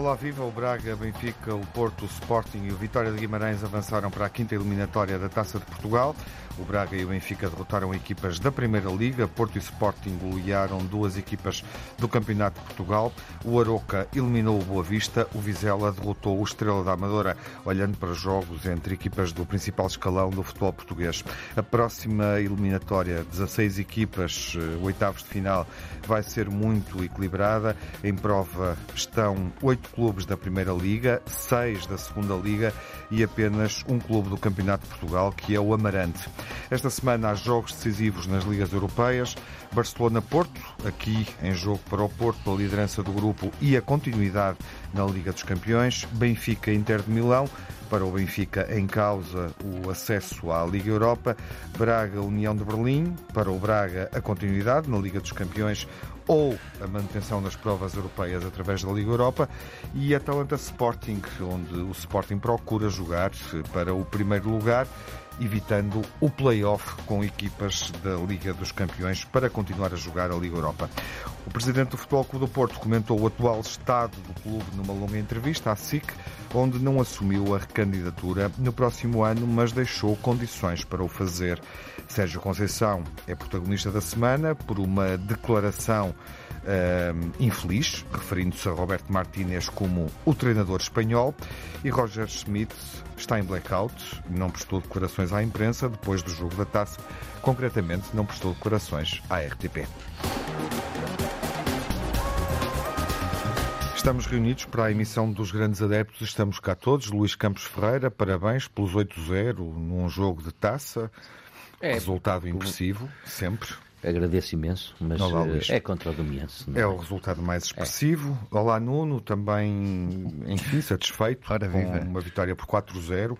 Olá, viva o Braga, Benfica, o Porto, o Sporting e o Vitória de Guimarães avançaram para a quinta eliminatória da Taça de Portugal. O Braga e o Benfica derrotaram equipas da Primeira Liga. Porto e Sporting golearam duas equipas do Campeonato de Portugal. O Aroca eliminou o Boa Vista. O Vizela derrotou o Estrela da Amadora, olhando para jogos entre equipas do principal escalão do futebol português. A próxima eliminatória, 16 equipas, eh, oitavos de final, vai ser muito equilibrada. Em prova estão oito clubes da Primeira Liga, seis da Segunda Liga e apenas um clube do Campeonato de Portugal, que é o Amarante. Esta semana há jogos decisivos nas ligas europeias. Barcelona-Porto, aqui em jogo para o Porto, a liderança do grupo e a continuidade na Liga dos Campeões. Benfica-Inter de Milão, para o Benfica em causa o acesso à Liga Europa. Braga-União de Berlim, para o Braga a continuidade na Liga dos Campeões ou a manutenção das provas europeias através da Liga Europa e Atalanta Sporting, onde o Sporting procura jogar para o primeiro lugar evitando o play-off com equipas da Liga dos Campeões para continuar a jogar a Liga Europa. O presidente do Futebol Clube do Porto comentou o atual estado do clube numa longa entrevista à SIC, onde não assumiu a recandidatura no próximo ano, mas deixou condições para o fazer. Sérgio Conceição é protagonista da semana por uma declaração uh, infeliz, referindo-se a Roberto Martínez como o treinador espanhol, e Roger Schmidt está em blackout, não prestou declarações à imprensa depois do jogo da taça, concretamente não prestou declarações à RTP. Estamos reunidos para a emissão dos grandes adeptos, estamos cá todos. Luís Campos Ferreira, parabéns pelos 8-0 num jogo de taça. É, Resultado impressivo, sempre. Agradeço imenso, mas Olá, é contra o Domiense. É? é? o resultado mais expressivo. É. Olá, Nuno, também, enfim, satisfeito Ora, com uma vitória por 4-0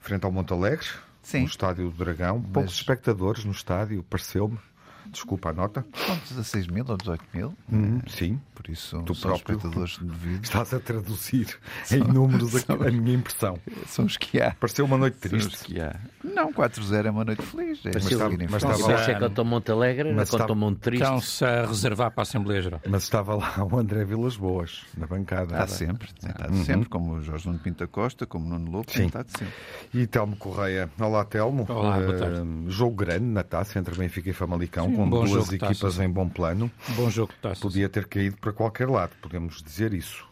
frente ao Montalegre, no estádio do Dragão. Mas... Poucos espectadores no estádio, pareceu-me. Desculpa a nota. São 16 mil ou 18 mil? Hum, sim. Por isso, tu são próprio espectadores devidos. Estás a traduzir são, em números a, a, minha impressão. São os que há. Pareceu uma noite triste. São os que há. Não, 4-0 é uma noite feliz. É mas estava, mas estava lá. Se é contra o Monte Alegre, mas contra o Monte Triste. Estão-se a reservar para a Assembleia Geral. Mas estava lá o André Vilas Boas, na bancada. Está sempre. Está uhum. sempre, como o Jorge Nuno Pinta Costa, como o Nuno Lobo. Sim. Está sempre. E Telmo Correia. Olá, Telmo. Olá, boa tarde. Uh, jogo grande na taça entre Benfica e Famalicão, Sim, com duas equipas em bom plano. Bom jogo de taça. Podia ter caído para qualquer lado, podemos dizer isso.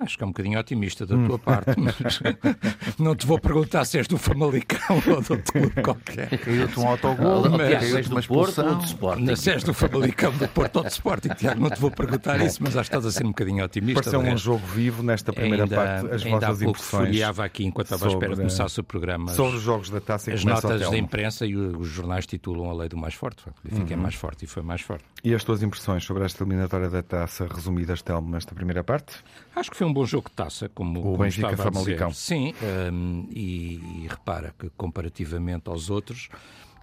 Acho que é um bocadinho otimista da tua parte, mas não te vou perguntar se és do Famalicão ou de outro clube qualquer. Caiu-te um autogol, mas caiu-te uma expulsão. Do Sporting. Se és do Famalicão, do Porto ou do Sporting, Tiago, não te vou perguntar isso, mas acho que estás a ser um bocadinho otimista. Pareceu um jogo vivo nesta primeira ainda, parte, as ainda vossas há pouco impressões. folheava aqui, enquanto estava à espera de começar o programa, sobre os jogos da taça as notas da imprensa e os jornais titulam a lei do mais forte. Fiquei uhum. mais forte e foi mais forte. E as tuas impressões sobre esta eliminatória da taça resumidas, Telmo, nesta primeira parte? Acho que foi um bom jogo de taça como, o como Benfica estava Famalicão. Sim, um, e, e, repara que comparativamente aos outros,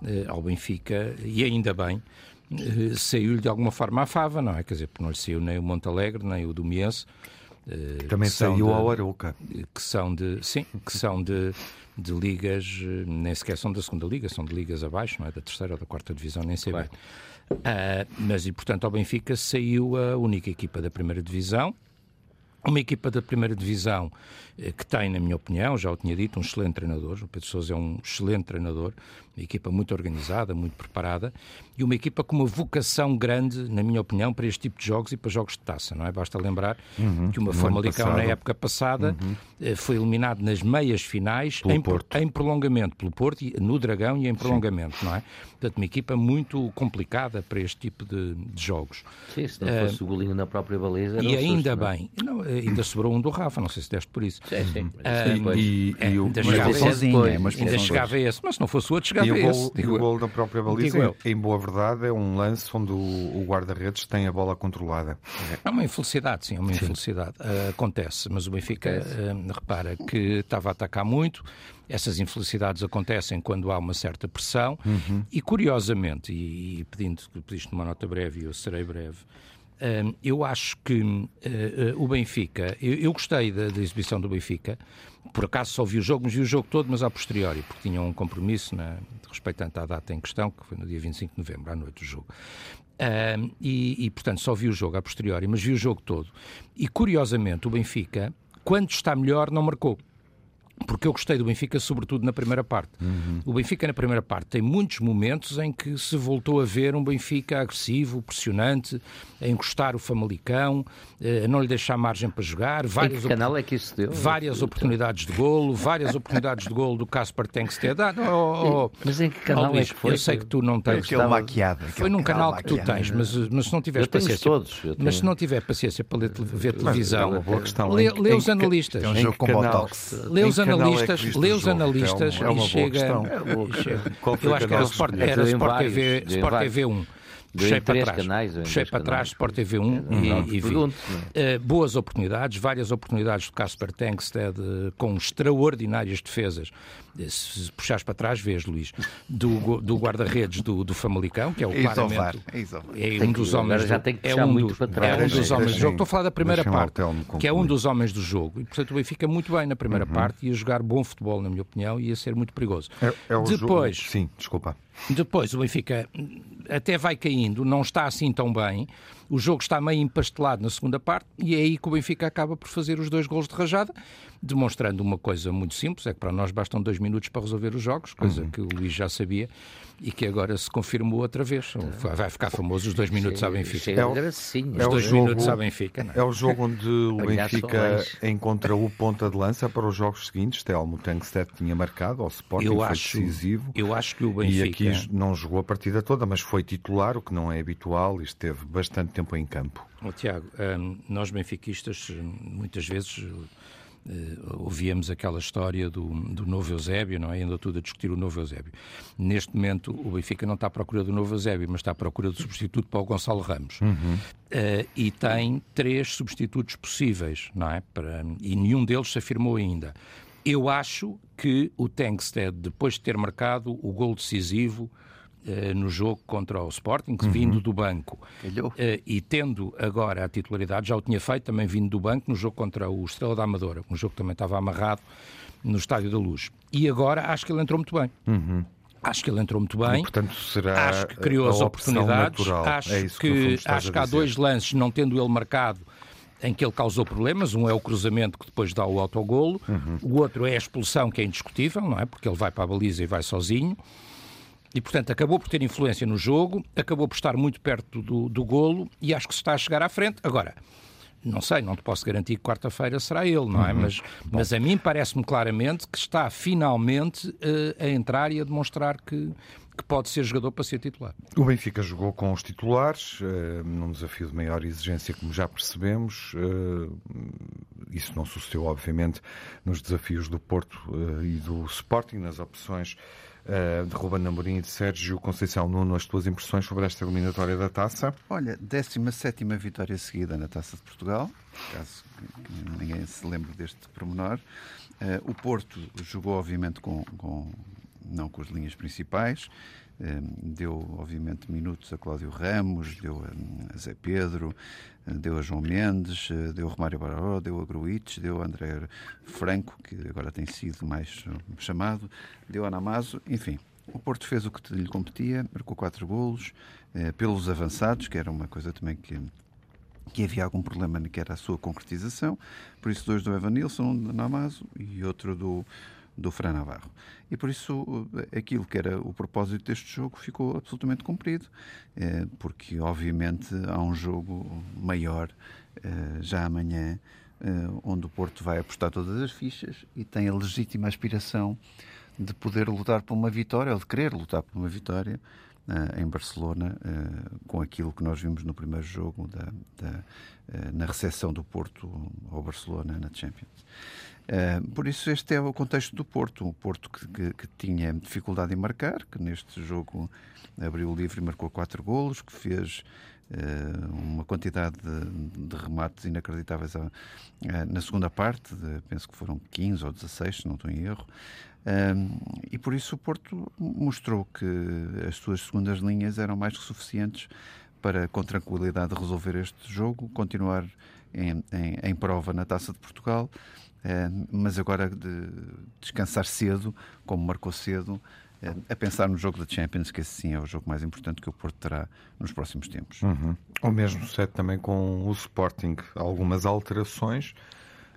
uh, ao Benfica, e ainda bem, uh, saiu-lhe de alguma forma a fava, não é? Quer dizer, porque não lhe saiu nem o Montalegre, nem o Domiense. Uh, Também saiu de, ao Arouca. Que são de, sim, que são de, de ligas, nem sequer são da segunda liga, são de ligas abaixo, não é? Da terceira ou da quarta divisão, nem sei claro. bem. Uh, mas, e portanto, ao Benfica saiu a única equipa da primeira divisão, uma equipa da primeira divisão eh, que tem, na minha opinião, já o tinha dito, um excelente treinador. O Pedro Sousa é um excelente treinador, uma equipa muito organizada, muito preparada e uma equipa com uma vocação grande, na minha opinião, para este tipo de jogos e para jogos de taça, não é? Basta lembrar uhum, que uma Famalicão, na época passada, uhum. Eh, foi eliminado nas meias finais em, em, prolongamento pelo Porto, no Dragão e em prolongamento, Sim. não é? Portanto, uma equipa muito complicada para este tipo de, de jogos. Sim, se não fosse uh, o golinho na própria baliza. E ainda susto, bem, não, ainda sobrou um do Rafa, não sei se deste por isso. Sim, sim. Uh, e, e, e, o, ainda chegava, sozinho, é, ainda chegava esse, mas se não fosse o outro, chegava e esse. O gol, o gol da própria baliza, em boa verdade, é um lance onde o, o guarda-redes tem a bola controlada. É uma infelicidade, sim, é uma infelicidade. Uh, acontece, mas o Benfica, uh, repara, que estava a atacar muito, essas infelicidades acontecem quando há uma certa pressão uhum. e, curiosamente, e, e pedindo, pediste uma nota breve e eu serei breve, eu acho que uh, o Benfica, eu, gostei da, da, exibição do Benfica, por acaso só vi o jogo, mas vi o jogo todo, mas a posteriori, porque tinha um compromisso na, respeitante à data em questão, que foi no dia 25 de novembro, à noite do jogo. Uh, e, e, portanto, só vi o jogo a posteriori, mas vi o jogo todo. E, curiosamente, o Benfica, quando está melhor, não marcou porque eu gostei do Benfica, sobretudo na primeira parte. Uhum. O Benfica, na primeira parte, tem muitos momentos em que se voltou a ver um Benfica agressivo, pressionante, a encostar o Famalicão, eh, a não lhe deixar margem para jogar. Várias que canal é que isso deu? Várias oportunidades de golo, várias oportunidades de golo do Casper Tenkstead. Ah, oh, oh, mas em que canal oh, Luís, é que foi? Eu sei que tu não tens. Aquele maquiado. Foi num canal, que tu tens, mas, mas se não tiveres paciência. Todos, mas se não tiver paciência para ler, ver televisão, lê, lê os analistas. É um jogo com botox. Lê os analistas, é lê os analistas é uma, e chega. É eu acho que era Sport, era Sport TV, Sport TV 1 puxei para trás, canais, puxei para trás Sport TV 1 e, e vi. Uh, boas oportunidades, várias oportunidades do Casper Tankstead uh, com extraordinárias defesas. Eh, se puxares para trás, vês, Luís, do, do guarda-redes do, do Famalicão, que é o claramente é um dos homens do, é um, do, é um dos homens do jogo. Estou a falar da primeira parte, que é um dos homens do jogo. E portanto o Benfica muito bem na primeira uhum. parte, ia jogar bom futebol, na minha opinião, e ia ser muito perigoso. É, é Depois, jogo... sim, desculpa. Depois o Benfica até vai caindo, não está assim tão bem. O jogo está meio empastelado na segunda parte e é aí que o Benfica acaba por fazer os dois gols de rajada, demonstrando uma coisa muito simples, é que para nós bastam dois minutos para resolver os jogos, coisa uhum. que o Luís já sabia e que agora se confirmou outra vez. Vai ficar famoso os dois minutos à Benfica. É, o, é os dois jogo, minutos à Benfica. É? é? o jogo onde o Benfica encontra o ponta de lança para os jogos seguintes. Telmo Tankstead tinha marcado, ao Sporting eu foi acho, decisivo. Eu acho que o Benfica... E aqui não jogou a partida toda, mas foi titular, o que não é habitual, e esteve bastante tempo em campo. Oh, Tiago, hum, nós benfiquistas muitas vezes Uh, ouvíamos aquela história do, do novo Eusébio, não é? Andou tudo a discutir o novo Eusébio. Neste momento, o Benfica não está à procura do novo Eusébio, mas está à procura do substituto para o Gonçalo Ramos. Uhum. Uh, e tem três substitutos possíveis, não é? Para, e nenhum deles se afirmou ainda. Eu acho que o Tankstead, depois de ter marcado o gol decisivo, no jogo contra o Sporting, uhum. vindo do banco. Uh, e tendo agora a titularidade, já o tinha feito também vindo do banco no jogo contra o Estrela da Amadora, um jogo que também estava amarrado no Estádio da Luz. E agora acho que ele entrou muito bem. Uhum. Acho que ele entrou muito bem. E, portanto, será acho que criou as oportunidades. Natural. Acho é que, que acho que há dois lances, não tendo ele marcado, em que ele causou problemas. Um é o cruzamento que depois dá o autogolo. Uhum. O outro é a expulsão, que é indiscutível, não é? Porque ele vai para a baliza e vai sozinho. E, portanto, acabou por ter influência no jogo, acabou por estar muito perto do, do golo e acho que se está a chegar à frente. Agora, não sei, não te posso garantir que quarta-feira será ele, não é? Uhum. Mas, mas a mim parece-me claramente que está finalmente uh, a entrar e a demonstrar que, que pode ser jogador para ser titular. O Benfica jogou com os titulares, uh, num desafio de maior exigência, como já percebemos. Uh, isso não sucedeu, obviamente, nos desafios do Porto e do Sporting, nas opções uh, de Ruben Namorim e de Sérgio Conceição. Nuno, as tuas impressões sobre esta eliminatória da Taça? Olha, 17 vitória seguida na Taça de Portugal, caso ninguém se lembre deste pormenor. Uh, o Porto jogou, obviamente, com, com, não com as linhas principais, deu, obviamente, minutos a Cláudio Ramos, deu a Zé Pedro, deu a João Mendes, deu a Romário Baró, deu a Gruites, deu a André Franco, que agora tem sido mais chamado, deu a Namazo, enfim. O Porto fez o que lhe competia, marcou quatro golos, eh, pelos avançados, que era uma coisa também que que havia algum problema que era a sua concretização, por isso dois do Evanilson, um do Namazo e outro do, do Fran Navarro. E por isso aquilo que era o propósito deste jogo ficou absolutamente cumprido, eh, porque obviamente há um jogo maior eh, já amanhã, eh, onde o Porto vai apostar todas as fichas e tem a legítima aspiração de poder lutar por uma vitória, ou de querer lutar por uma vitória em Barcelona, com aquilo que nós vimos no primeiro jogo da, da na recepção do Porto ao Barcelona na Champions. Uh, por isso, este é o contexto do Porto. O Porto que, que, que, tinha dificuldade em marcar, que neste jogo abriu o livre e marcou quatro golos, que fez uh, uma quantidade de, de, remates inacreditáveis a, uh, na segunda parte, de, penso que foram 15 ou 16, se não estou em erro. e por isso o Porto mostrou que as suas segundas linhas eram mais que suficientes para, com tranquilidade, resolver este jogo, continuar em, em, em prova na Taça de Portugal, eh, mas agora de descansar cedo, como marcou cedo, eh, a pensar no jogo da Champions, que esse sim é o jogo mais importante que o Porto terá nos próximos tempos. Uhum. O mesmo sucede também com o Sporting. Algumas alterações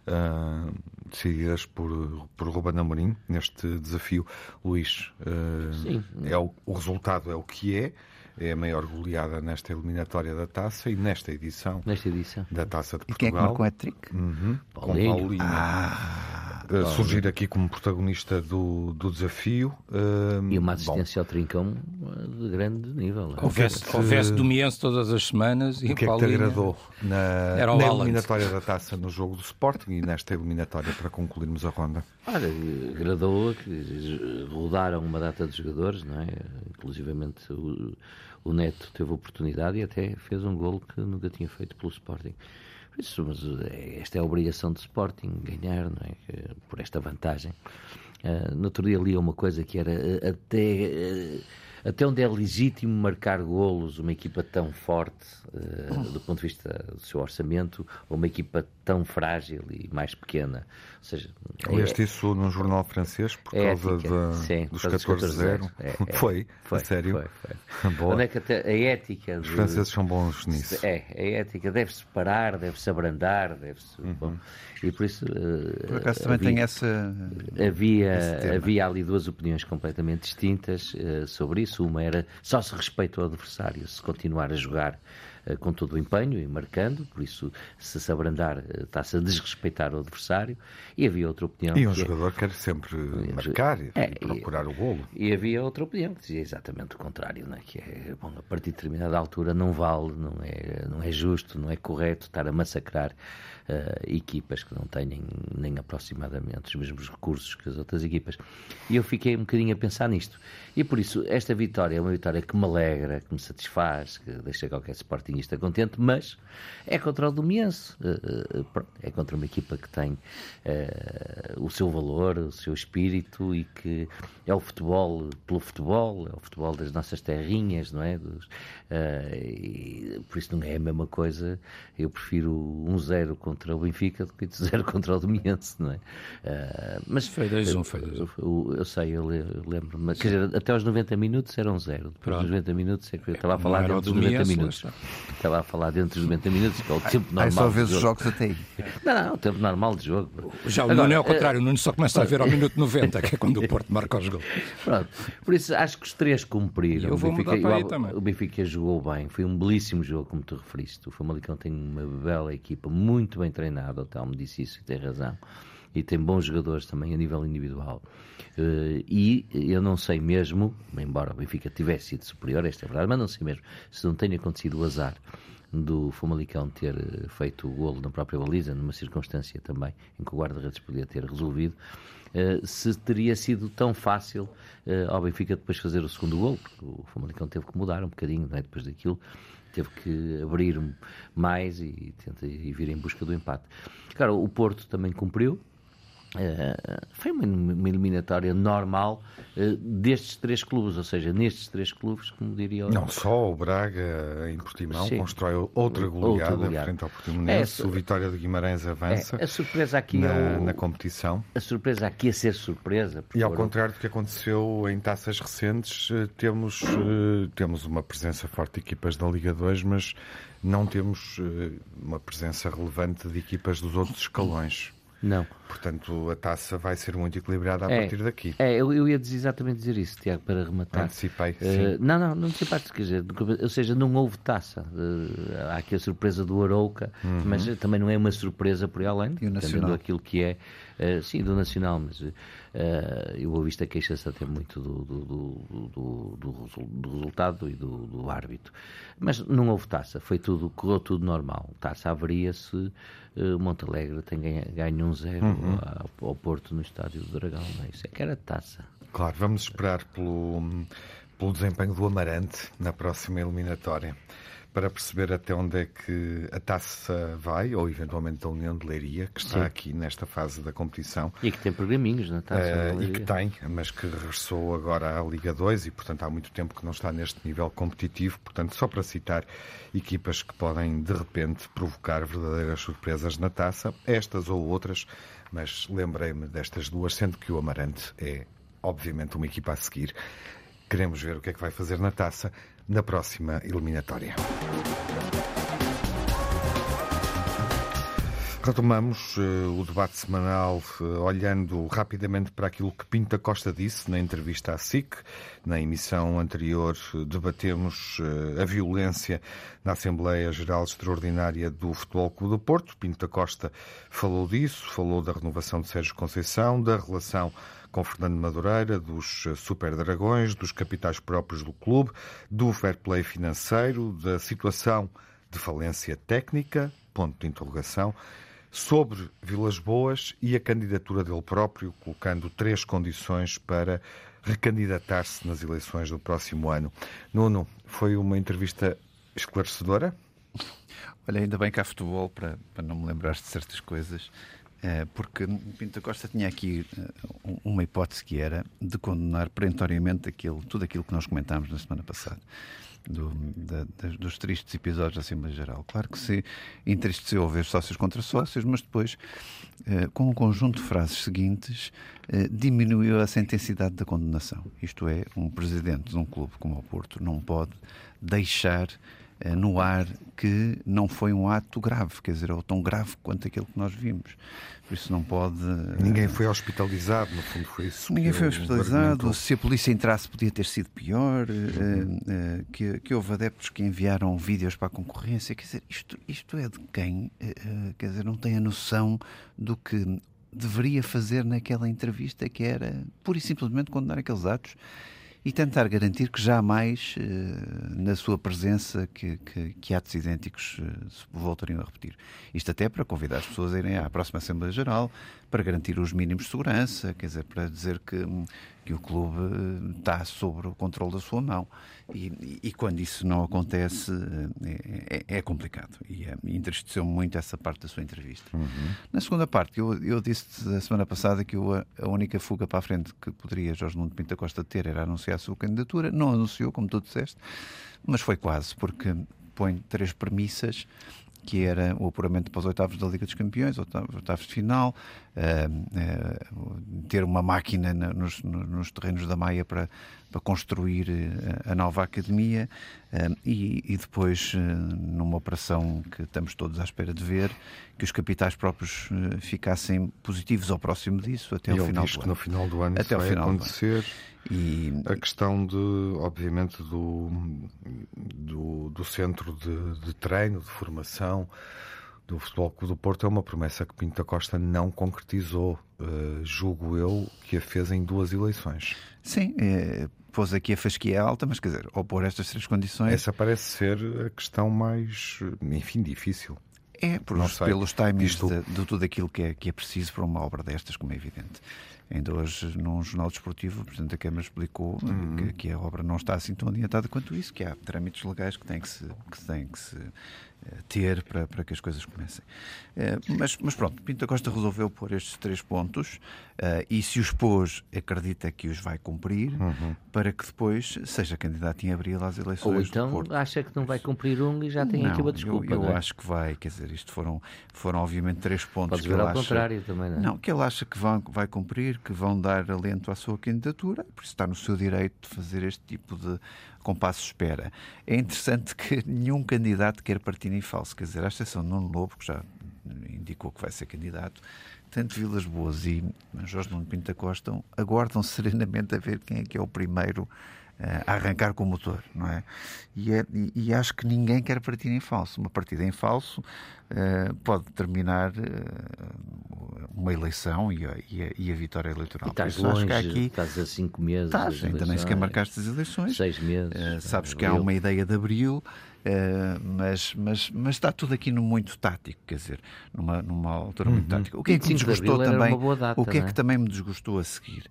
uh, decididas por, por Ruben Amorim neste desafio. Luís, uh, é o, o resultado é o que é é a maior goleada nesta eliminatória da taça e nesta edição, nesta edição. da taça de Portugal. E quem é que marcou a trick? Uhum, Paulinho. Com Paulinho. Ah surgir aqui como protagonista do, do desafio. Uh, e uma assistência bom. ao trincão de grande nível. É? Houvesse, Domiense todas as semanas. E o que é que te agradou na, na eliminatória da taça no jogo do Sporting e nesta eliminatória para concluirmos a ronda? Olha, agradou que rodaram uma data de jogadores, não é? Inclusivamente o, o Neto teve oportunidade e até fez um gol que nunca tinha feito pelo Sporting. Isso, mas eh, esta é a obrigação do Sporting, ganhar, não é? Por esta vantagem. Uh, no outro dia li uma coisa que era até. Uh, até onde é legítimo marcar golos uma equipa tão forte do ponto de vista do seu orçamento ou uma equipa tão frágil e mais pequena. Ou seja, Leste é, isso num jornal francês por é causa ética, da, sim, dos 14-0? É, é, foi? Foi, sério? Foi, foi. Boa. Onde é que a ética... Os de, franceses são bons nisso. É, a ética deve-se parar, deve-se abrandar, deve-se... Uhum. e por isso... Uh, por acaso também tem essa... Havia, havia ali duas opiniões completamente distintas uh, sobre isso. Uma era só se respeita o adversário, se continuar a jogar eh, com todo o empenho e marcando, por isso, se se abrandar, eh, está-se a desrespeitar o adversário. E havia outra opinião. E um é jogador é... quer sempre marcar e, é, procurar e, o golo. E havia outra opinião que dizia exatamente o contrário, né? que é, bom, a partir de determinada altura não vale, não é, não é justo, não é correto estar a massacrar uh, equipas que não têm nem aproximadamente os mesmos recursos que as outras equipas. E eu fiquei um bocadinho a pensar nisto. E por isso, esta vitória é uma vitória que me alegra, que me satisfaz, que deixa qualquer sportingista contente, mas é contra o Domiense. Uh, uh, é contra uma equipa que tem o seu valor, o seu espírito e que é o futebol pelo futebol, é o futebol das nossas terrinhas, não é? Dos, e, por isso não é a mesma coisa. Eu prefiro um zero contra contra o Benfica do que 0 contra o Domiense, não é? Uh, mas foi 2-1, um, foi 2 um. Eu sei, eu lembro, mas quer dizer, até aos 90 minutos eram 0. Depois Pronto. dos 90 minutos, é que eu estava a falar dentro dos 90 minutos. Estava a falar dentro dos 90 minutos, que é o tempo normal. Aí só vês os jogos até aí. Não, não, o tempo normal de jogo. Já o Nuno é ao contrário, o Nuno só começa a ver ao minuto 90, que é quando o Porto marca os gols. Pronto, por isso acho que os três cumpriram. Eu vou o Benfica, mudar para aí também. O Benfica jogou bem, foi um belíssimo jogo, como tu referiste. O Famalicão tem uma bela equipa, muito bem treinada, o Telmo disse isso e tem razão. E tem bons jogadores também a nível individual. Uh, e eu não sei mesmo, embora o Benfica tivesse sido superior, esta é verdade, mas não sei mesmo se não tenha acontecido o azar do Famalicão ter eh, feito o golo na própria baliza, numa circunstância também em que o guarda-redes podia ter resolvido, uh, se teria sido tão fácil ao Benfica depois fazer o segundo golo, porque o Famalicão teve que mudar um bocadinho é? depois daquilo teve que abrir mais e, tenta, e vir em busca do empate. Claro, o Porto também cumpriu, Uh, foi uma, uma, eliminatória normal uh, destes três clubes, ou seja, nestes três clubes, como diria Não só o Braga em Portimão Sim. constrói outra goleada, outra goleada. frente ao Portimonense, é, o Vitória de Guimarães avança é, a surpresa aqui na, é o, na competição. A surpresa aqui é ser surpresa. E ao contrário do que aconteceu em taças recentes, eh, temos, temos uma presença forte de equipas da Liga 2, mas não temos uma presença relevante de equipas dos outros escalões. Não. Portanto, a taça vai ser muito equilibrada a é, partir daqui. É, eu, eu ia dizer exatamente dizer isso, Tiago, para rematar. Antecipei, uh, sim. Não, não, não antecipaste, quer dizer, ou seja, não houve taça. Uh, há aqui a surpresa do Arouca, uhum. mas também não é uma surpresa por aí além, dependendo daquilo que é, uh, sim, do Nacional, mas uh, eu ouvi a queixa-se até muito do, do, do, do, do resultado e do, árbitro. Mas não houve taça, foi tudo, correu tudo normal. Taça haveria se uh, Montalegre tem ganho, ganho um zero uhum. ao, ao, Porto no estádio do Dragão. Não é? Isso é que era taça. Claro, vamos esperar pelo, pelo desempenho do Amarante na próxima eliminatória. Para perceber até onde é que a taça vai, ou eventualmente a União de Leiria, que está Sim. aqui nesta fase da competição. E que tem pergaminhos na taça. Uh, e que tem, mas que regressou agora à Liga 2 e, portanto, há muito tempo que não está neste nível competitivo. Portanto, só para citar equipas que podem, de repente, provocar verdadeiras surpresas na taça, estas ou outras, mas lembrei-me destas duas, sendo que o Amarante é, obviamente, uma equipa a seguir. Queremos ver o que é que vai fazer na taça na próxima eliminatória. Retomamos uh, o debate semanal uh, olhando rapidamente para aquilo que Pinta Costa disse na entrevista à SIC. Na emissão anterior uh, debatemos a violência na Assembleia Geral Extraordinária do Futebol Clube do Porto. Pinta Costa falou disso, falou da renovação de Sérgio Conceição, da relação com Fernando Madureira, dos Super Dragões, dos capitais próprios do clube, do fair play financeiro, da situação de falência técnica, ponto de interrogação, sobre Vilas Boas e a candidatura dele próprio, colocando três condições para recandidatar-se nas eleições do próximo ano. Nuno, foi uma entrevista esclarecedora? Olha, ainda bem que há futebol para, para não me lembrar de certas coisas, porque Pinto Costa tinha aqui eh, uma hipótese que era de condenar perentoriamente aquilo, tudo aquilo que nós comentámos na semana passada do, da, dos tristes episódios da Assembleia Geral. Claro que se entristeceu ver sócios contra sócios, mas depois, eh, com um conjunto de frases seguintes, eh, diminuiu essa intensidade da condenação. Isto é, um presidente de um clube como o Porto não pode deixar eh, no ar que não foi um ato grave, quer dizer, ou tão grave quanto aquele que nós vimos. Por isso não pode. Ninguém foi hospitalizado, no fundo foi isso. Ninguém foi hospitalizado. Se a polícia entrasse, podia ter sido pior. Uhum. Uh, uh, que, que houve adeptos que enviaram vídeos para a concorrência. Quer dizer, isto, isto é de quem? Quer dizer, não tem a noção do que deveria fazer naquela entrevista, que era pura e simplesmente condenar aqueles atos e tentar garantir que jamais, eh, na sua presença, que, que, que atos idênticos eh, se voltariam a repetir. Isto até para convidar as pessoas a irem à próxima Assembleia Geral, para garantir os mínimos de segurança, quer dizer, para dizer que, que o clube eh, está sob o controle da sua mão. E, e, quando isso não acontece, é, é, é complicado. E é, entristeceu muito essa parte da sua entrevista. Uhum. Na segunda parte, eu, eu disse a semana passada que eu, a única fuga para a frente que poderia Jorge Nuno Pinta Costa ter era anunciar a sua candidatura. Não anunciou, como tu disseste, mas foi quase, porque põe três premissas que era o apuramento para os oitavos da Liga dos Campeões, oitavos de final, ter uma máquina nos, nos, terrenos da Maia para, para construir uh, a nova academia e, e, depois, numa operação que estamos todos à espera de ver, que os capitais próprios ficassem positivos ao próximo disso até ao final do ano. no final do ano até final acontecer. E a questão de, obviamente, do, do, do centro de, de, treino, de formação do Futebol Clube do Porto é uma promessa que Pinto da Costa não concretizou. Uh, julgo eu que a fez em duas eleições. Sim, é, pôs aqui a fasquia alta, mas quer dizer, ao pôr estas três condições. Essa parece ser a questão mais, enfim, difícil. É, por, pelos timings Isto... de, de, tudo aquilo que é, que é preciso para uma obra destas, como é evidente. Ainda hoje, num jornal desportivo, o Presidente da Câmara explicou uhum. que, que, a obra não está assim tão adiantada quanto isso, que há trâmites legais que têm que se, que têm que se ter para, para que as coisas comecem. Eh, mas, mas pronto, Pinto Costa resolveu pôr estes três pontos eh, e se os pôs, acredita que os vai cumprir uhum. para que depois seja candidato em abril às eleições. Ou então acha que não vai cumprir um e já tem não, aqui uma desculpa. Eu, eu é? acho que vai, quer dizer, isto foram, foram obviamente três pontos Pode que ele ao acha, contrário também, não é? Não, que ele acha que vai, vai cumprir, que vão dar alento à sua candidatura, por isso está no seu direito de fazer este tipo de compasso de espera. É interessante que nenhum candidato quer partir em falso, quer dizer, à exceção de Nuno Lobo, que já indicou que vai ser candidato, tanto Vilas Boas e Jorge Nuno Pinta Costa aguardam serenamente a ver quem é que é o primeiro a arrancar com o motor, não é? E, é, e, acho que ninguém quer partir em falso. Uma partida em falso uh, pode terminar uh, uma eleição e a, e, a, e a, vitória eleitoral. E estás longe, aqui, estás a cinco meses. Estás, ainda nem sequer marcaste as eleições. Seis meses. Uh, sabes que há uma ideia de abril. Uh, mas, mas, mas está tudo aqui no muito tático, quer dizer, numa, numa altura uhum. muito tática. O que é que me desgostou também? Data, o que é, é que também me desgostou a seguir?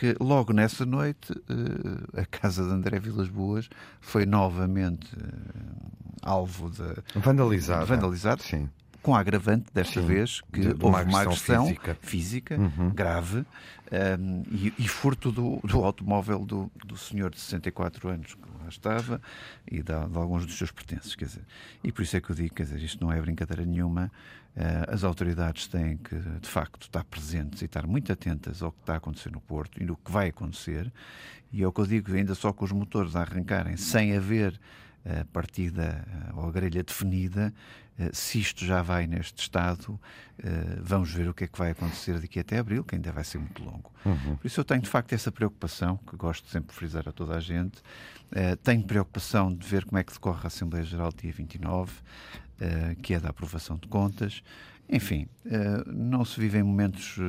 Que logo nessa noite uh, a casa de André Vilas Boas foi novamente uh, alvo de. Vandalizado. Vandalizado. Sim com a agravante desta Sim, vez que de, de houve uma agressão, física, física uhum. grave um, e, e, furto do, do automóvel do, do senhor de 64 anos que lá estava e de, de, alguns dos seus pertences. Quer dizer, e por isso é que eu digo, quer dizer, isto não é brincadeira nenhuma. Uh, as autoridades têm que, de facto, estar presentes e estar muito atentas ao que está a acontecer no Porto e no que vai acontecer. E é o que eu digo, ainda só com os motores a arrancarem, sem haver a partida ou a grelha definida, eh, se isto já vai neste estado, eh, vamos ver o que é que vai acontecer daqui até abril, que ainda vai ser muito longo. Uhum. Por isso eu tenho de facto essa preocupação, que gosto sempre de frisar a toda a gente. Eh, tenho preocupação de ver como é que decorre a Assembleia Geral dia 29, que é da aprovação de contas. Enfim, eh, não se vivem momentos eh,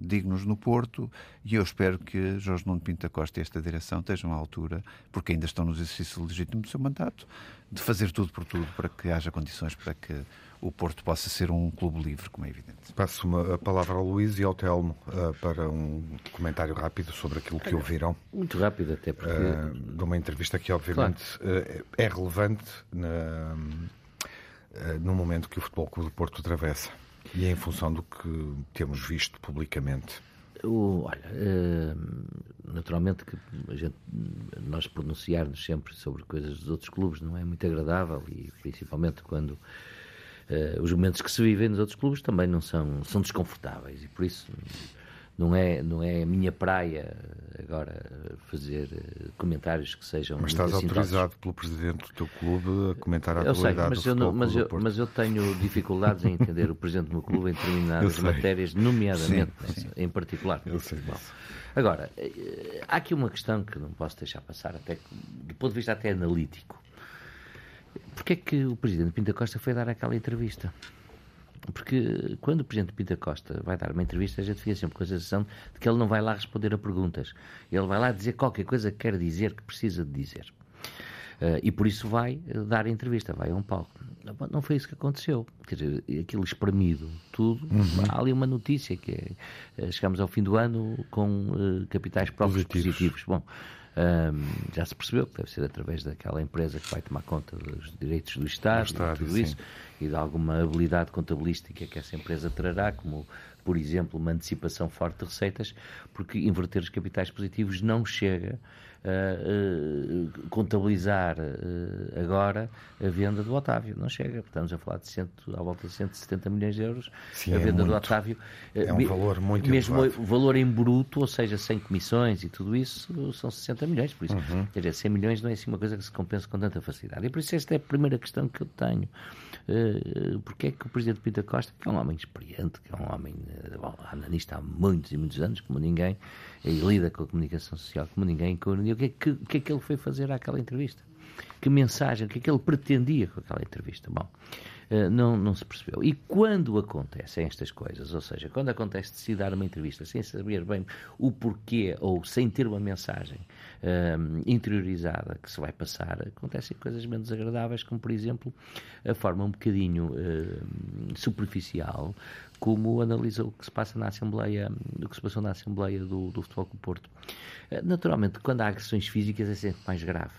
dignos no Porto e eu espero que Jorge Nuno Pinta Costa e esta direção estejam à altura, porque ainda estão no exercício legítimo do seu mandato, de fazer tudo por tudo para que haja condições para que o Porto possa ser um clube livre, como é evidente. Passo uma, a palavra ao Luís e ao Telmo uh, para um comentário rápido sobre aquilo que ouviram. Muito rápido, até porque. Uh, de uma entrevista que, obviamente, claro. uh, é relevante na no momento que o Futebol Clube do Porto atravessa e em função do que temos visto publicamente? O, olha, eh, naturalmente que gente, nós pronunciarmos sempre sobre coisas dos outros clubes não é muito agradável e principalmente quando uh, os momentos que se vivem nos outros clubes também não são, são desconfortáveis e por isso não é, não é a minha praia agora fazer eh, comentários que sejam. Mas estás autorizado pelo presidente do teu clube a comentar a eu atualidade sei, mas eu não, mas, eu, mas eu tenho dificuldades em entender o presidente do meu clube em determinadas matérias, nomeadamente sim, sim. em particular. Eu sei Agora, eh, há aqui uma questão que não posso deixar passar, até do ponto de vista até analítico. Porquê é que o presidente Pinta Costa foi dar aquela entrevista? Porque quando o Presidente Pinta Costa vai dar uma entrevista, a gente fica sempre com a sensação de que ele não vai lá responder a perguntas. Ele vai lá dizer qualquer coisa que quer dizer, que precisa de dizer. Uh, e por isso vai eh, dar a entrevista, vai a um palco. Não foi isso que aconteceu. Quer dizer, aquilo espremido, tudo. Uhum. Há ali uma notícia que é, eh, chegamos ao fim do ano com uh, capitais próprios positivos. positivos. Bom, um, já se percebeu que deve ser através daquela empresa que vai tomar conta dos direitos do Estado, Estado tudo sim. isso, e de alguma habilidade contabilística que essa empresa trará, como, por exemplo, uma antecipação forte de receitas, porque inverter os capitais positivos não chega uh, contabilizar uh, agora a venda do Otávio. Não chega, estamos a falar de cento, à volta de 170 milhões de euros. Sim, a é venda muito, do Otávio. É um valor muito Mesmo elevado. o valor em bruto, ou seja, sem comissões e tudo isso, são 60 milhões. Por isso, uhum. quer dizer, 100 milhões não é assim uma coisa que se compensa com tanta facilidade. E por isso esta é a primeira questão que eu tenho. Uh, porque é que o Presidente Pinto Costa, que é um homem experiente, que é um homem bom, analista há muitos e muitos anos, como ninguém, e lida com a comunicação social como ninguém, com, o que, é que, que é que ele foi fazer àquela entrevista? Que mensagem, o que é que ele pretendia com aquela entrevista? Bom, não, não se percebeu. E quando acontecem estas coisas, ou seja, quando acontece de se dar uma entrevista sem saber bem o porquê ou sem ter uma mensagem um, ehm, interiorizada que se vai passar, acontecem coisas menos agradáveis, como por exemplo a forma um bocadinho uh, superficial como analisou o que se passa na Assembleia, o que se passou na Assembleia do, do Futebol Clube Porto. Eh, naturalmente, quando há agressões físicas é sempre mais grave.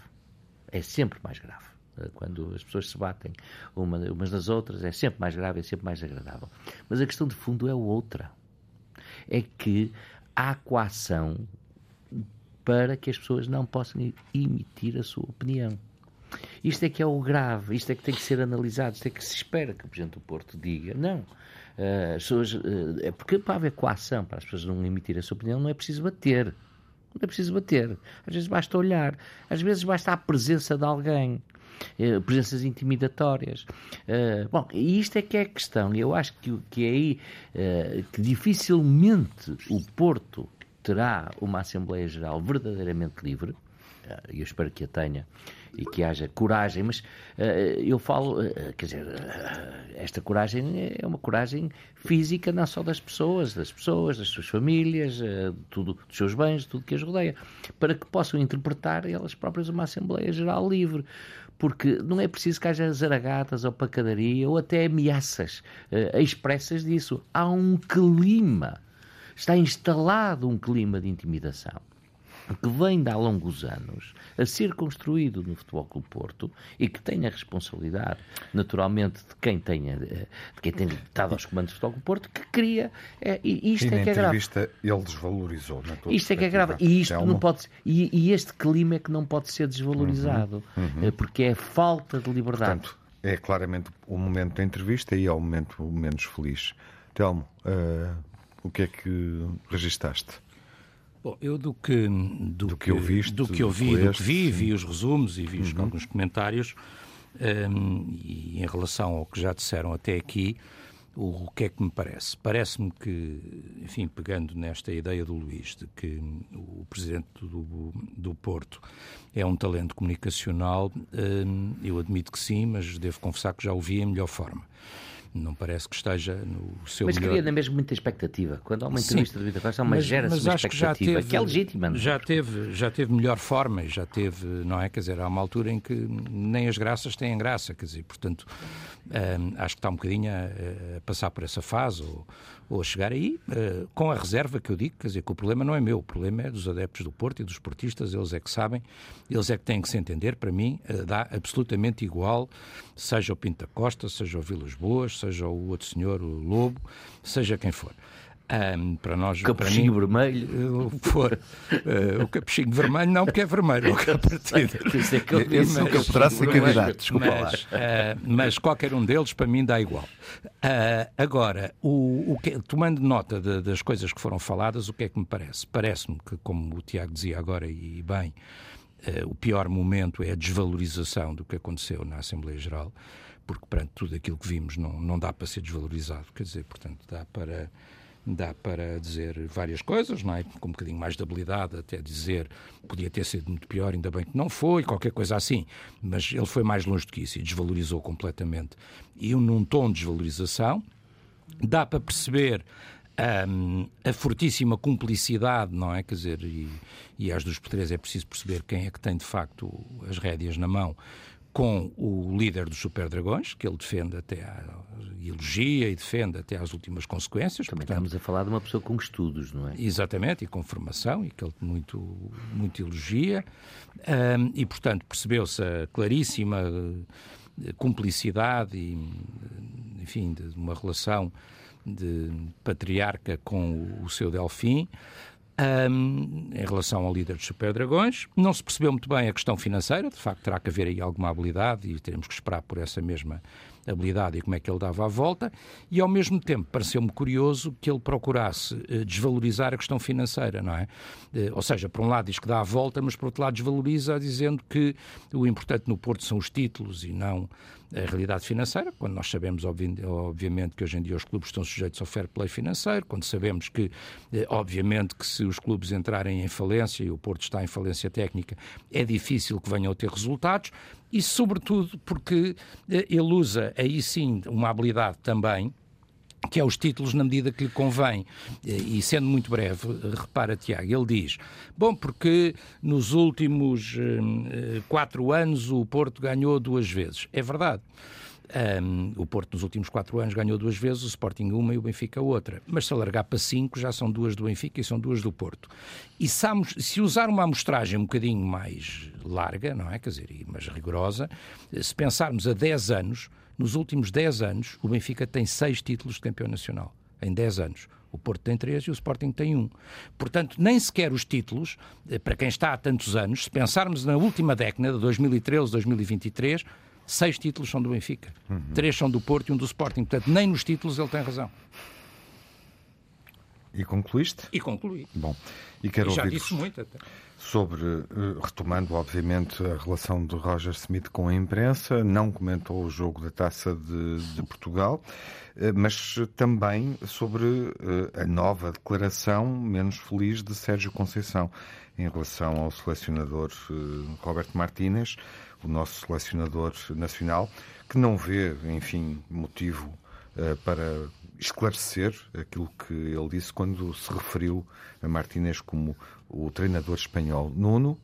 É sempre mais grave. Eh, quando as pessoas se batem uma, umas das outras, é sempre mais grave, é sempre mais agradável. Mas a questão de fundo é outra. É que há coação para que as pessoas não possam emitir a sua opinião. Isto é que é o grave, isto é que tem que ser analisado, isto é que se espera que o Presidente do Porto diga. Não, Uh, pessoas, uh, é porque para haver coação, para as pessoas não emitirem a sua opinião, não é preciso bater. Não é preciso bater. Às vezes basta olhar. Às vezes basta a presença de alguém. Uh, presenças intimidatórias. Uh, bom, e isto é que é a questão. E eu acho que, que é aí uh, que dificilmente o Porto terá uma Assembleia Geral verdadeiramente livre, e eu espero que a tenha, e que haja coragem, mas uh, eu falo, uh, quer dizer, uh, esta coragem é uma coragem física, não só das pessoas, das pessoas, das suas famílias, tudo, dos seus bens, tudo que as rodeia, para que possam interpretar elas próprias uma Assembleia Geral livre porque não é preciso que haja zaragatas ou pacadaria ou até ameaças uh, expressas disso. Há um clima, está instalado um clima de intimidação. Que vem de há longos anos a ser construído no Futebol Clube Porto e que tem a responsabilidade, naturalmente, de quem tenha, de quem tem estado aos comandos do Futebol Clube Porto, que cria. É, e isto e é que é grave. ele desvalorizou. Na tua isto é que é grave. E, isto não pode, e, e, este clima é que não pode ser desvalorizado, uhum, uhum. porque é falta de liberdade. Portanto, é claramente o momento da entrevista e é o momento menos feliz. Telmo, uh, o que é que registaste? Bom, eu do que do, do que, eu viste, do que eu vi, do que vi, vi os resumos e vi uhum. alguns comentários um, e em relação ao que já disseram até aqui, o, o que é que me parece? Parece-me que, enfim, pegando nesta ideia do Luís de que o presidente do, do Porto é um talento comunicacional, um, eu admito que sim, mas devo confessar que já o vi em melhor forma não parece que esteja no seu mas melhor... Mas cria na mesma muita expectativa. Quando há uma entrevista Sim, de Vida Costa, há uma gera-se uma expectativa que, teve, que, é legítima. Não? É? Já teve, já teve melhor forma, já teve, não é? Quer dizer, há uma altura em que nem as graças têm graça, quer dizer, portanto, hum, acho que está um bocadinho a, a passar por essa fase, ou, ou chegar aí, uh, com a reserva que eu digo, quer dizer, que o problema não é meu, o problema é dos adeptos do Porto e dos portistas, eles é que sabem, eles é que têm que se entender, para mim, uh, dá absolutamente igual, seja o Pinta Costa, seja o Vilas Boas, seja o outro senhor, o Lobo, seja quem for. Um, para nós, capuchinho para mim, vermelho. For, uh, o capuchinho vermelho não, porque é vermelho. partida. Esse, é que Esse nunca poderá ser candidato, desculpa mas, uh, mas qualquer um deles, para mim, dá igual. Uh, agora, o, o que, tomando nota de, das coisas que foram faladas, o que é que me parece? Parece-me que, como o Tiago dizia agora, e bem, o pior momento é a desvalorização do que aconteceu na Assembleia Geral, porque perante tudo aquilo que vimos não, não dá para ser desvalorizado. Quer dizer, portanto, dá para dá para dizer várias coisas, não é? com um bocadinho mais de habilidade, até dizer podia ter sido muito pior, ainda bem que não foi, qualquer coisa assim. Mas ele foi mais longe do que isso e desvalorizou completamente. E num tom de desvalorização, dá para perceber um, a fortíssima cumplicidade, não é? Quer dizer, e, e às dos por é preciso perceber quem é que tem de facto as rédeas na mão com o líder dos Super Dragões, que ele defende até a, elogia e defende até às últimas consequências. Também Portanto, estamos a falar de uma pessoa com estudos, não é? Exatamente, e com formação, e que ele muito, muito elogia. Um, e, portanto, percebeu-se a claríssima eh, cumplicidade e, enfim, de uma relação de patriarca com o seu Delfim um, em relação ao líder dos Super Dragões. Não se percebeu muito bem a questão financeira, de facto terá que haver aí alguma habilidade e teremos que esperar por essa mesma habilidade e como é que ele dava a volta, e ao mesmo tempo pareceu-me curioso que ele procurasse eh, desvalorizar a questão financeira, não é? Eh, ou seja, por um lado diz que dá a volta, mas por outro lado desvaloriza, dizendo que o importante no Porto são os títulos e não a realidade financeira, quando nós sabemos, obviamente, que hoje em dia os clubes estão sujeitos ao fair play financeiro, quando sabemos que, eh, obviamente, que se os clubes entrarem em falência e o Porto está em falência técnica, é difícil que venham a ter resultados, e sobretudo porque eh, ele usa aí sim uma habilidade também que é os títulos na medida que lhe convém. E sendo muito breve, repara, Tiago, ele diz: bom, porque nos últimos eh, quatro anos o Porto ganhou duas vezes. É verdade. Um, o Porto nos últimos quatro anos ganhou duas vezes, o Sporting uma e o Benfica outra. Mas se alargar para cinco, já são duas do Benfica e são duas do Porto. E se usar uma amostragem um bocadinho mais larga, não é? Quer dizer, mais rigorosa, se pensarmos a 10 anos, nos últimos 10 anos, o Benfica tem 6 títulos de campeão nacional. Em 10 anos. O Porto tem 3 e o Sporting tem 1. Portanto, nem sequer os títulos, eh, para quem está há tantos anos, se pensarmos na última década, de 2013, 2023, seis títulos são do Benfica. Uhum. Três são do Porto e um do Sporting. Portanto, nem nos títulos ele tem razão. E concluíste? E concluí. Bom, e quero e já disse muito até sobre, eh, retomando obviamente a relação de Roger Smith com a imprensa, não comentou o jogo da Taça de, de Portugal, eh, mas também sobre eh, a nova declaração menos feliz de Sérgio Conceição em relação ao selecionador Roberto Martínez, o nosso selecionador nacional, que não vê, enfim, motivo para esclarecer aquilo que ele disse quando se referiu a Martínez como o treinador espanhol. Nuno,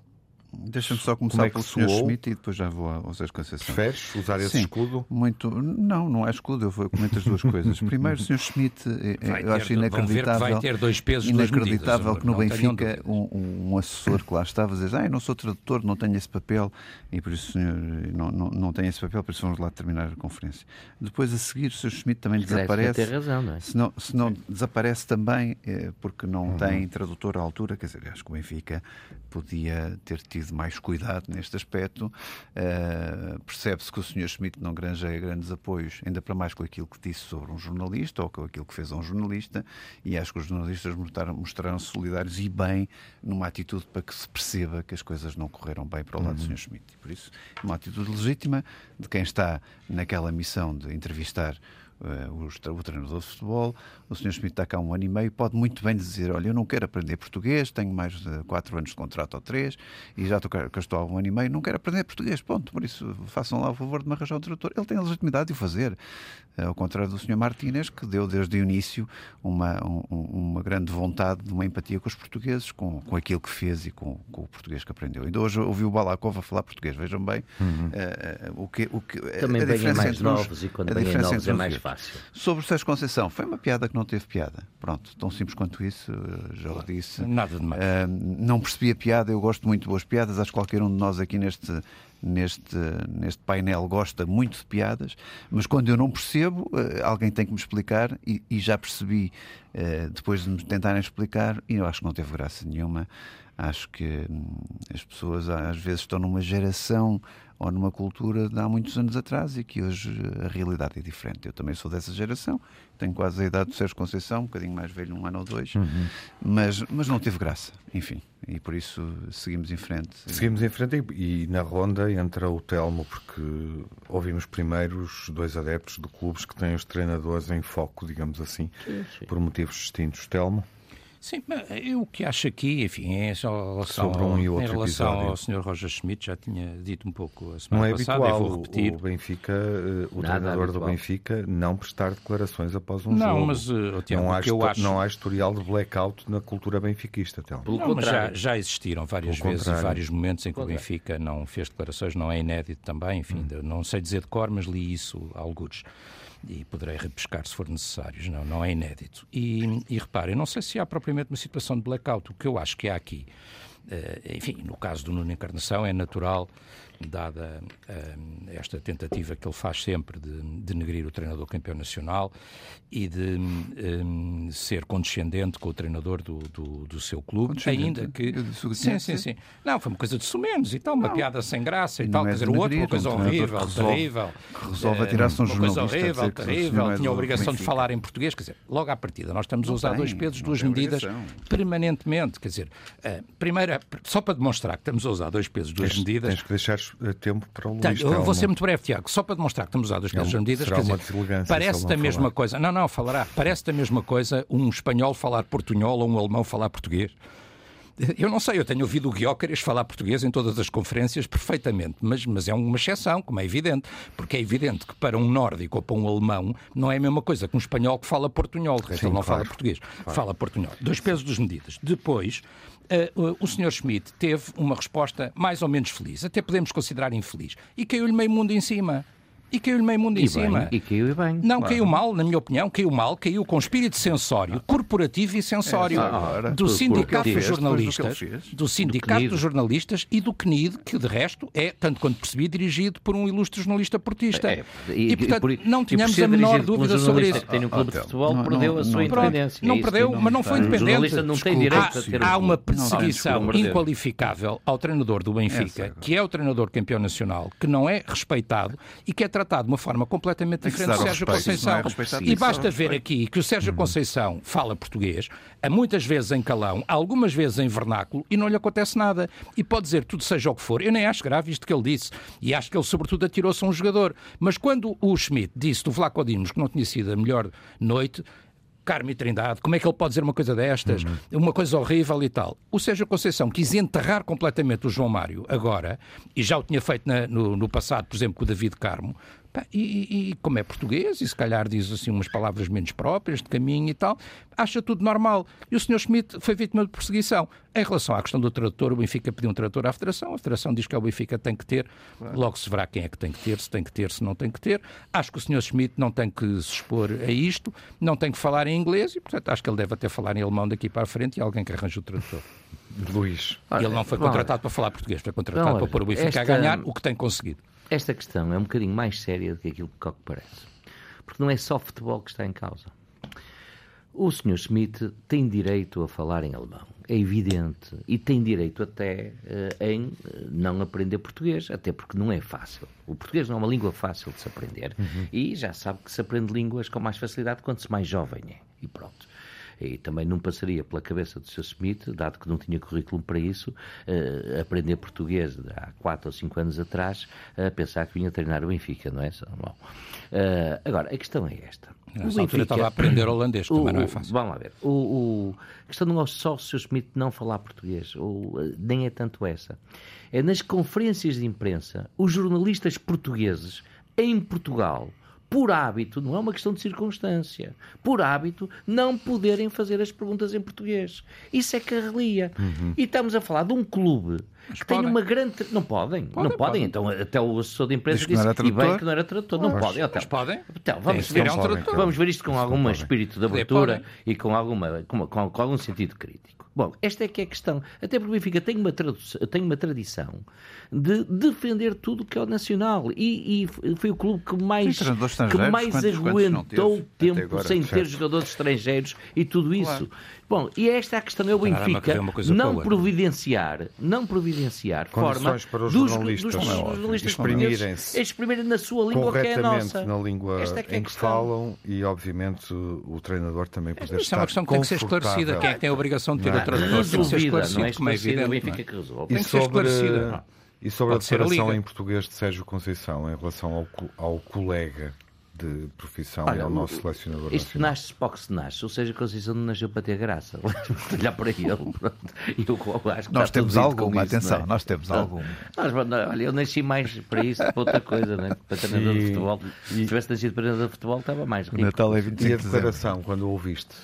Deixa-me só começar é pelo Sr. Schmidt e depois já vou ao Sérgio Conceição. Preferes usar esse Sim, escudo? Muito. Não, não é escudo, eu vou comentar as duas coisas. Primeiro, o Sr. Schmidt, eh, Vai eu acho ter- que inacreditável. vai ter dois pesos, duas Inacreditável medidas, que no Benfica um, um assessor que lá estava a dizer ah, eu não sou tradutor, não tenho esse papel e por isso o senhor não, não, não tem esse papel, por isso vamos lá terminar a conferência. Depois a seguir o Sr. Schmidt também desaparece. tem razão, não é? Se não, se não desaparece também eh, porque Uhum. não tem tradutor à altura, quer dizer, acho que o Benfica podia ter tido mais cuidado neste aspecto. Eh, Percebe-se que o Sr. Schmidt não granjeia grandes apoios, ainda para mais com aquilo que disse sobre um jornalista ou com aquilo que fez a um jornalista, e acho que os jornalistas mostraram- mostraram-se solidários e bem numa atitude para que se perceba que as coisas não correram bem para o lado do Sr. Schmidt. E por isso, uma atitude legítima de quem está naquela missão de entrevistar eh, o, treinador de futebol, o Sr. Schmidt está cá um ano e meio, pode muito bem dizer: Olha, eu não quero aprender português, tenho mais de quatro anos de contrato ou três, e já estou cá, estou há um ano e meio, não quero aprender português. Ponto. Por isso, façam lá o favor de me arranjar um tradutor. Ele tem a legitimidade de o fazer, eh, ao contrário do Sr. Martínez, que deu desde o início uma, um- uma grande vontade de uma empatia com os portugueses, com, com aquilo que fez e com, com o português que aprendeu. Ainda hoje ouvi o Balakov a falar português, vejam bem. eh, eh, o que, o que, Também a diferença mais entre uns- novos e quando a diferença novos é mais outros. Fácil. Sobre o Sérgio Conceição, foi uma piada que não teve piada. Pronto, tão simples quanto isso, eh, já o disse. Nada de mais. Ah, não percebi a piada, eu gosto muito de boas piadas, acho que qualquer um de nós aqui neste, neste, neste painel gosta muito de piadas, mas quando eu não percebo, eh, alguém tem que me explicar e, e já percebi depois de me tentarem explicar e eu acho que não teve graça nenhuma. Acho que hum, as pessoas às vezes estão numa geração ou numa cultura de há muitos anos atrás e que hoje a realidade é diferente. Eu também sou dessa geração, tenho quase a idade do Sérgio Conceição, um bocadinho mais velho, um ano ou dois, mas, mas não teve graça, enfim, e por isso seguimos em frente. Seguimos em frente e, e na ronda entra o Telmo, porque ouvimos primeiro os dois adeptos de clubes que têm os treinadores em foco, digamos assim, por motivos distintos. Telmo, Sim, mas eu o que acho aqui, enfim, é só em relação, Sobre um ao, e outro em relação episódio. ao Sr. Roger Schmidt, já tinha dito um pouco a não semana é passada, habitual eu vou o- repetir. o Benfica, eh, o Nada treinador do. Benfica, não prestar declarações após um Não, jogo. mas, eh, Tiago, não, há eu acho- não há historial de blackout na cultura benfiquista, Telmo. Pelo Não, mas já, contrário. já existiram várias Pelo vezes e contrário. vários momentos em que o Contrário. Benfica não fez declarações, não é inédito também, enfim, Hum. não sei dizer de cor, mas li isso a algures. E poderei repescar se for necessário, não, não é inédito. E, e reparem, não sei se há propriamente uma situação de blackout, o que eu acho que há aqui, eh, enfim, no caso do Nuno Encarnação, é natural, dada eh, esta tentativa que ele faz sempre de denegrir o treinador campeão nacional e de eh, ser condescendente com o treinador do, do, do seu clube, ainda que. Sim, sim, sim. Não, foi uma coisa de sumenos e tal, uma piada sem graça e Não tal. é Quer dizer, o outro, uma coisa um horrível, resolve- terrível. resolve Eh, atirar-se um Uma coisa jornalista horrível, terrível. Tinha a obrigação de falar em português. Quer dizer, logo à partida, nós estamos a Não usar dois pesos, não duas medidas permanentemente. Quer dizer, primeiro, é- só para demonstrar que estamos a usar dois pesos, duas medidas. tens que deixar eh, tempo para o Luís. Tenho, eu vou ser muito breve, Tiago, só para demonstrar que estamos a duas medidas. será Quer uma dizer, parece da mesma falar. coisa. Não, não, falará. Parece da mesma coisa um espanhol falar portunhol ou um alemão falar português. Eu não sei, eu tenho ouvido o Guiócares falar português em todas as conferências perfeitamente, mas, mas é uma exceção, como é evidente, porque é evidente que para um nórdico ou para um alemão não é a mesma coisa que um espanhol que fala portunhol, de resto Sim, ele não claro. fala português, fala portunhol. Dois pesos, duas medidas. Depois, o- o Sr. Schmidt teve uma resposta mais ou menos feliz, até podemos considerar infeliz, e caiu-lhe meio mundo em cima. E caiu-lhe meio mundo em E cima. bem, e caiu e bem. Não, caiu mal, na minha opinião, caiu mal, caiu com espírito sensório, corporativo e sensório, É, agora, do Sindicato dos Jornalistas, do Sindicato dos Jornalistas e do CNID, que de resto é, tanto quanto percebi, dirigido por um ilustre jornalista portista. É, e, portanto, por- não e por tínhamos ser a menor por um dúvida sobre jornalista isso. que tem um clube de futebol, Não, perdeu não, a sua não. independência. Não É perdeu, não- mas não foi independente. não tem Desculpe. direito Há, a ter há uma perseguição Não, inqualificável ao treinador do Benfica, Essa. que é o treinador campeão nacional, que não é respeitado e que é tratado de uma forma completamente diferente do Sérgio é Conceição. respeitado, e basta ver aqui que o Sérgio Conceição fala português, há muitas vezes em calão, algumas vezes em vernáculo, e não lhe acontece nada. E pode dizer tudo seja o que for. Eu nem acho grave isto que ele disse. E acho que ele, sobretudo, atirou-se a um jogador. Mas quando o Schmidt disse do Vlaco Dimos que não tinha sido a melhor noite, Carme Trindade, como é que ele pode dizer uma coisa destas? Uma coisa horrível e tal. O Sérgio Conceição quis enterrar completamente o João Mário agora, e já o tinha feito na- no, no passado, por exemplo, com o David Carmo. E, e, como é português, e se calhar diz assim umas palavras menos próprias, de caminho e tal, acha tudo normal. E o Sr. Schmidt foi vítima de perseguição. Em relação à questão do tradutor, o Benfica pediu um tradutor à Federação, a Federação diz que é o Benfica que tem que ter, logo se verá quem é que tem que ter, se tem que ter, se não tem que ter. Acho que o Sr. Schmidt não tem que se expor a isto, não tem que falar em inglês e, portanto, acho que ele deve até falar em alemão daqui para a frente e alguém que arranje o tradutor. Luís. Ele não foi contratado para falar português, foi contratado não, para pôr o Benfica esta... a ganhar, o que tem conseguido. Esta questão é um bocadinho mais séria do que aquilo que parece. Porque não é só futebol que está em causa. O Sr. Schmidt tem direito a falar em alemão, é evidente, e tem direito até uh, em eh, não aprender português, até porque não é fácil. O português não é uma língua fácil de se aprender uhum. e já sabe que se aprende línguas com mais facilidade quando se mais jovem é. E pronto. E também não passaria pela cabeça do Sr. Smith, dado que não tinha currículo para isso, uh, aprender português há 4 ou 5 anos atrás, a pensar que vinha treinar o Benfica, não é? Bom, uh, agora, a questão é esta. Nessa o Benfica, estava a aprender holandês, que também não é fácil. Vamos lá ver. O, o, a questão não é só o Sr. Smith não falar português, ou, nem é tanto essa. É nas conferências de imprensa, os jornalistas portugueses em Portugal por hábito, não é uma questão de circunstância, por hábito, não poderem fazer as perguntas em português. Isso é carrelia. Uhum. E estamos a falar de um clube Mas que podem. tem uma grande. Não podem, podem não podem. podem. Então, até o assessor de imprensa disse e bem que não era tradutor. Não, não podem. Mas podem. Então, vamos, ver, um vamos ver isto com algum espírito de abertura e com, alguma, com, com, com algum sentido crítico. Bom, esta é que é a questão. Até porque o Benfica tem uma, tem uma tradição de defender tudo que é o nacional. E, e foi o clube que mais, que mais quantos, aguentou quantos tempo agora, sem certo. ter jogadores estrangeiros e tudo isso. Claro. Bom, e esta é a questão é o Benfica não providenciar, não providenciar forma para os dos, jornalistas, dos, dos jornalistas exprimirem-se exprimirem na sua língua que é a nossa. na língua é que é em que falam e obviamente o, o treinador também poder estar é uma questão que tem que ser esclarecida. Quem é que tem a obrigação de ter o tradutor? Tem que ser esclarecido, não é como é evidente. O Benfica que resolve. Tem que ser esclarecida. E sobre Pode a declaração em português de Sérgio Conceição em relação ao, ao colega de profissão Olha, e ao nosso selecionador Isto nacional. nasce para que se nasce, ou seja, a Conceição não nasceu para ter graça. Olhar para ele. Eu acho que nós temos alguma, isso, atenção, é? nós temos alguma. Nós, olha, eu nasci mais para isso, para outra coisa, né? para treinador de futebol. E... Se tivesse nascido para treinador de futebol, estava mais rico. Natal é 25 e a declaração, quando o ouviste?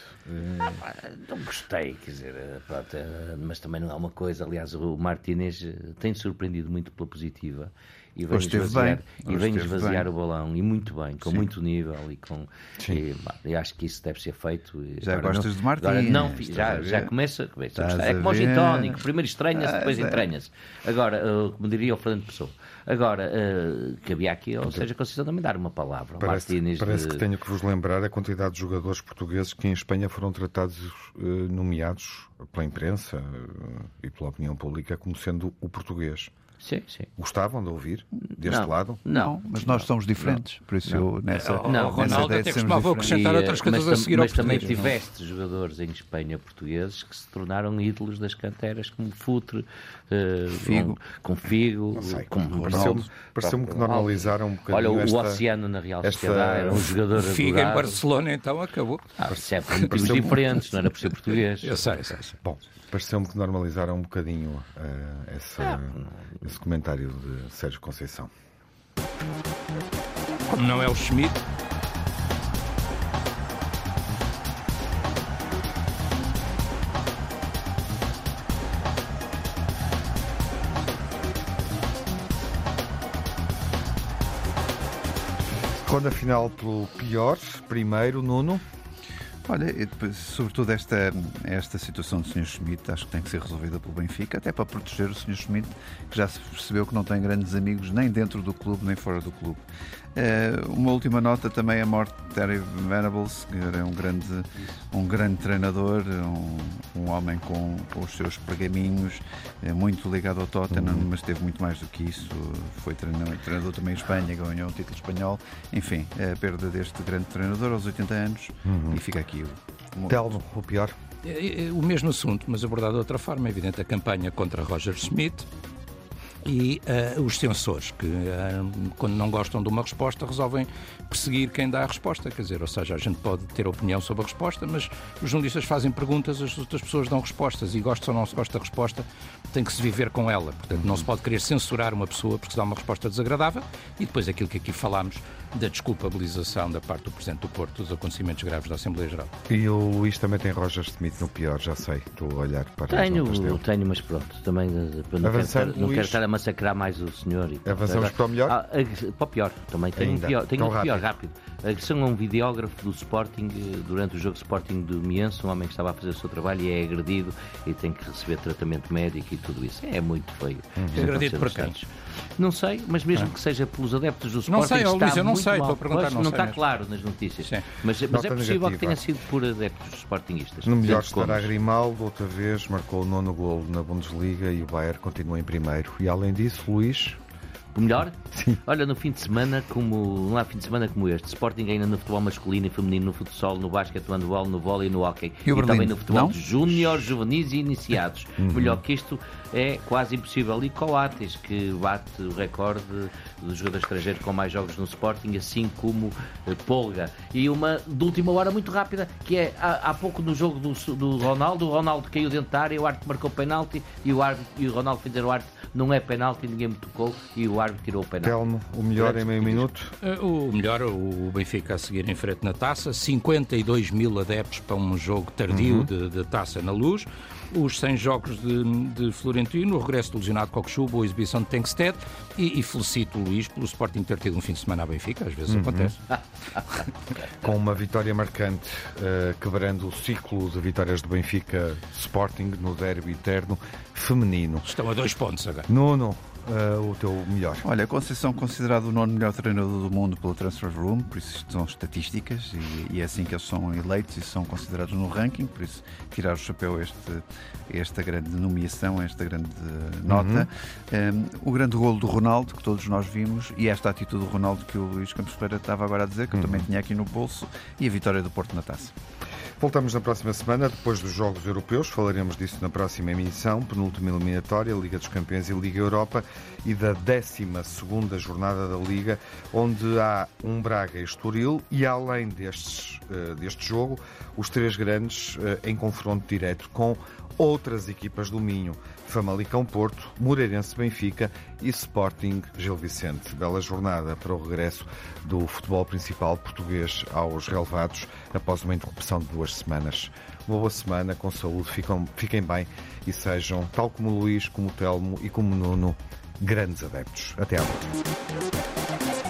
Ah, não gostei, quer dizer, pronto, mas também não é uma coisa. Aliás, o Martínez tem surpreendido muito pela positiva e vem esvaziar, e vem esvaziar bem. o balão e muito bem, com Sim. muito nível e com e, e, acho que isso deve ser feito. Já agora gostas não, de Martins? não, já, já começa, começa É como o gin tónico, primeiro estranha-se, depois entranha-se. Agora, uh, como diria o Fernando Pessoa, agora, uh, cabia aqui, ou seja, a Conceição também dar uma palavra. Parece, Martínez parece de... que tenho que vos lembrar a quantidade de jogadores portugueses que em Espanha foram tratados, uh, nomeados pela imprensa uh, e pela opinião pública como sendo o português. Sim, sim. Gostavam de ouvir deste não, lado? Não, mas nós somos diferentes, por isso eu nessa, não, nessa Ronaldo ideia até costumava acrescentar outras coisas a seguir Mas também tiveste não. jogadores em Espanha portugueses que se tornaram ídolos das canteras, como Futre, uh, Figo. Com, com Figo, como Pareceu-me pareceu que normalizaram um bocadinho Olha, o esta, Oceano na Real Sociedade era um jogador Figo em Barcelona então acabou. Ah, motivos diferentes, não era por ser português. Eu sei, sei, sei. Bom, pareceu-me que normalizaram um bocadinho uh, essa, ah, esse comentário de Sérgio Conceição. Como não é o Schmidt. Quando afinal pelo pior, primeiro, Nuno. Olha, depois, sobretudo esta, esta situação do Sr. Schmidt, acho que tem que ser resolvida pelo Benfica, até para proteger o Sr. Schmidt, que já se percebeu que não tem grandes amigos nem dentro do clube nem fora do clube. Uh, uma última nota também a morte de Terry Venables, que era um grande, um grande treinador, um, um homem com, com, os seus pergaminhos, uh, muito ligado ao Tottenham, uhum. mas teve muito mais do que isso. Foi treinador, treinador também em Espanha, ganhou um título espanhol. Enfim, a perda deste grande treinador aos 80 anos uhum. e fica aqui o. Telmo, o pior. É, é, o mesmo assunto, mas abordado de outra forma. É evidente, a campanha contra Roger Smith, e uh, os censores, que uh, quando não gostam de uma resposta resolvem perseguir quem dá a resposta. Quer dizer, ou seja, a gente pode ter opinião sobre a resposta, mas os jornalistas fazem perguntas, as outras pessoas dão respostas e gosta ou não se gosta da resposta, tem que se viver com ela. Portanto, não se pode querer censurar uma pessoa porque se dá uma resposta desagradável e depois aquilo que aqui falámos da desculpabilização da parte do Presidente do Porto dos acontecimentos graves da Assembleia Geral. E o Luís também tem Roger Smith no pior, já sei. Estou a olhar para tenho, as dele. Tenho, mas pronto, também eh, não, quero estar, não quero estar a massacrar mais o senhor. E, Avançamos para o melhor? Ah, para o pior, também tenho Ainda. um pior, tenho um rápido. Pior rápido. Agressão a um videógrafo do Sporting eh, durante o jogo Sporting do Miense, um homem que estava a fazer o seu trabalho e é agredido e tem que receber tratamento médico e tudo isso. É muito feio. Uhum. Agredido por quem? Não sei, mas mesmo que seja pelos adeptos do Não Sporting, sei, ó, está Luís, eu não sei, mal. estou a perguntar, Pois, não não sei está mesmo. claro nas notícias. Sim. Mas, mas é Nota possível negativa. que tenha sido por adeptos sportinguistas. No melhor estará. Grimaldo, outra vez marcou o nono golo na Bundesliga e o Bayern continua em primeiro. E além disso, Luís, O melhor? Olha, no fim de semana, como não há fim de semana como este, Sporting ainda no futebol masculino e feminino, no futsal, no basquete, no handball, no vôlei e no hóquei. E o Berlim? também no futebol júnior, juvenis e iniciados. Uhum. Melhor que isto é quase impossível. E Coates, que bate o recorde do jogador estrangeiro com mais jogos no Sporting, assim como eh, Polga. E uma de última hora muito rápida, que é há, há pouco no jogo do, do Ronaldo, o Ronaldo caiu dentro da área, o árbitro marcou penalti e o, árbitro, e o Ronaldo dizer ao árbitro não é penalti, ninguém me tocou e o árbitro tirou o penalti. Telmo, o melhor em meio minuto. Eh, O melhor, o Benfica a seguir em frente na taça, 52 mil adeptos para um jogo tardio de, de taça na luz, os 100 jogos de, de Florentino, o regresso do lesionado Cockchubo, a exibição de Tenkstead e, e felicito o Luís pelo Sporting ter tido um fim de semana a Benfica, às vezes acontece. Com uma vitória marcante, eh, quebrando o ciclo de vitórias do Benfica Sporting no derby eterno feminino. Estão a dois pontos agora. Nuno, eh, o teu melhor. Olha, Conceição considerado o nono melhor treinador do mundo pelo Transfer Room, por isso isto são estatísticas e, e é assim que eles são eleitos e são considerados no ranking, por isso tirar o chapéu este, esta grande nomeação, esta grande eh, nota. Um, o grande golo do Ronaldo, que todos nós vimos, e esta atitude do Ronaldo que o Luís Campos Pereira estava agora a dizer, que eu também tinha aqui no bolso, e a vitória do Porto na taça. Voltamos na próxima semana, depois dos Jogos Europeus. Falaremos disso na próxima emissão, penúltima eliminatória, Liga dos Campeões e Liga Europa, e da 12 jornada da Liga, onde há um Braga e Estoril, e além destes, eh, deste jogo, os três grandes eh, em confronto direto com outras equipas do Minho. Famalicão Porto, Moreirense Benfica e Sporting Gil Vicente. Bela jornada para o regresso do futebol principal português aos relevados após uma interrupção de duas semanas. Uma boa semana, com saúde, fiquem bem e sejam, tal como Luís, como Telmo e como Nuno, grandes adeptos. Até à próxima.